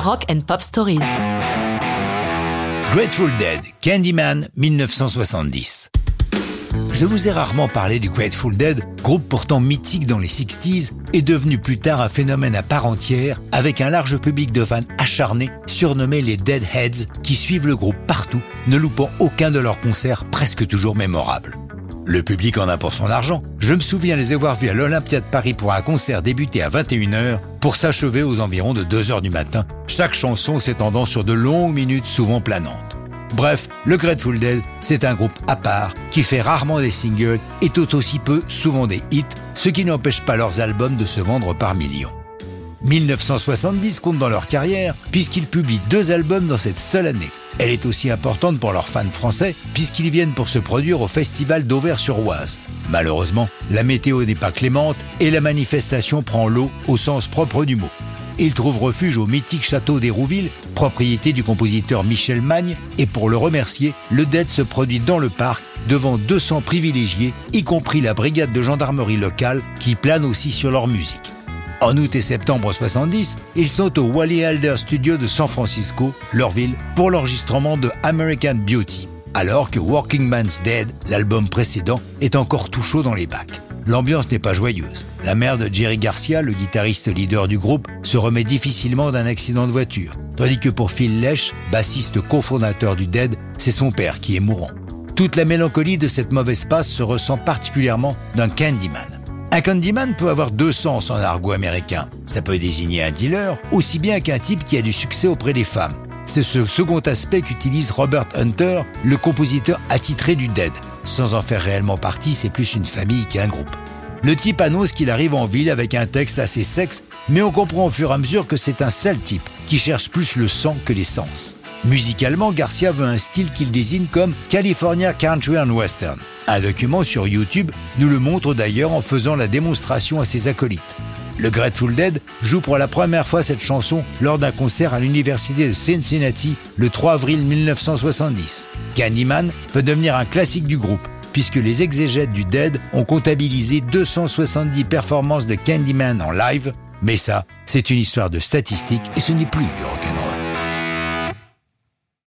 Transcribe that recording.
Rock and Pop Stories. Grateful Dead, Candyman 1970. Je vous ai rarement parlé du Grateful Dead, groupe pourtant mythique dans les 60s et devenu plus tard un phénomène à part entière avec un large public de fans acharnés surnommés les Deadheads qui suivent le groupe partout, ne loupant aucun de leurs concerts presque toujours mémorables. Le public en a pour son argent. Je me souviens les avoir vus à l'Olympia de Paris pour un concert débuté à 21h pour s'achever aux environs de 2h du matin, chaque chanson s'étendant sur de longues minutes souvent planantes. Bref, le Grateful Dead, c'est un groupe à part qui fait rarement des singles et tout aussi peu souvent des hits, ce qui n'empêche pas leurs albums de se vendre par millions. 1970 compte dans leur carrière puisqu'ils publient deux albums dans cette seule année. Elle est aussi importante pour leurs fans français puisqu'ils viennent pour se produire au festival d'Auvers-sur-Oise. Malheureusement, la météo n'est pas clémente et la manifestation prend l'eau au sens propre du mot. Ils trouvent refuge au mythique château d'Hérouville, propriété du compositeur Michel Magne, et pour le remercier, le DED se produit dans le parc devant 200 privilégiés, y compris la brigade de gendarmerie locale qui plane aussi sur leur musique. En août et septembre 70, ils sont au Wally Alder Studio de San Francisco, leur ville, pour l'enregistrement de American Beauty, alors que Working Man's Dead, l'album précédent, est encore tout chaud dans les bacs. L'ambiance n'est pas joyeuse. La mère de Jerry Garcia, le guitariste leader du groupe, se remet difficilement d'un accident de voiture, tandis que pour Phil Lesh, bassiste cofondateur du Dead, c'est son père qui est mourant. Toute la mélancolie de cette mauvaise passe se ressent particulièrement d'un Candyman. Un Candyman peut avoir deux sens en argot américain. Ça peut désigner un dealer, aussi bien qu'un type qui a du succès auprès des femmes. C'est ce second aspect qu'utilise Robert Hunter, le compositeur attitré du Dead. Sans en faire réellement partie, c'est plus une famille qu'un groupe. Le type annonce qu'il arrive en ville avec un texte assez sexe, mais on comprend au fur et à mesure que c'est un sale type qui cherche plus le sang que l'essence. Musicalement, Garcia veut un style qu'il désigne comme California Country and Western. Un document sur YouTube nous le montre d'ailleurs en faisant la démonstration à ses acolytes. Le Grateful Dead joue pour la première fois cette chanson lors d'un concert à l'université de Cincinnati le 3 avril 1970. Candyman veut devenir un classique du groupe puisque les exégètes du Dead ont comptabilisé 270 performances de Candyman en live, mais ça, c'est une histoire de statistiques et ce n'est plus du rock'n'roll.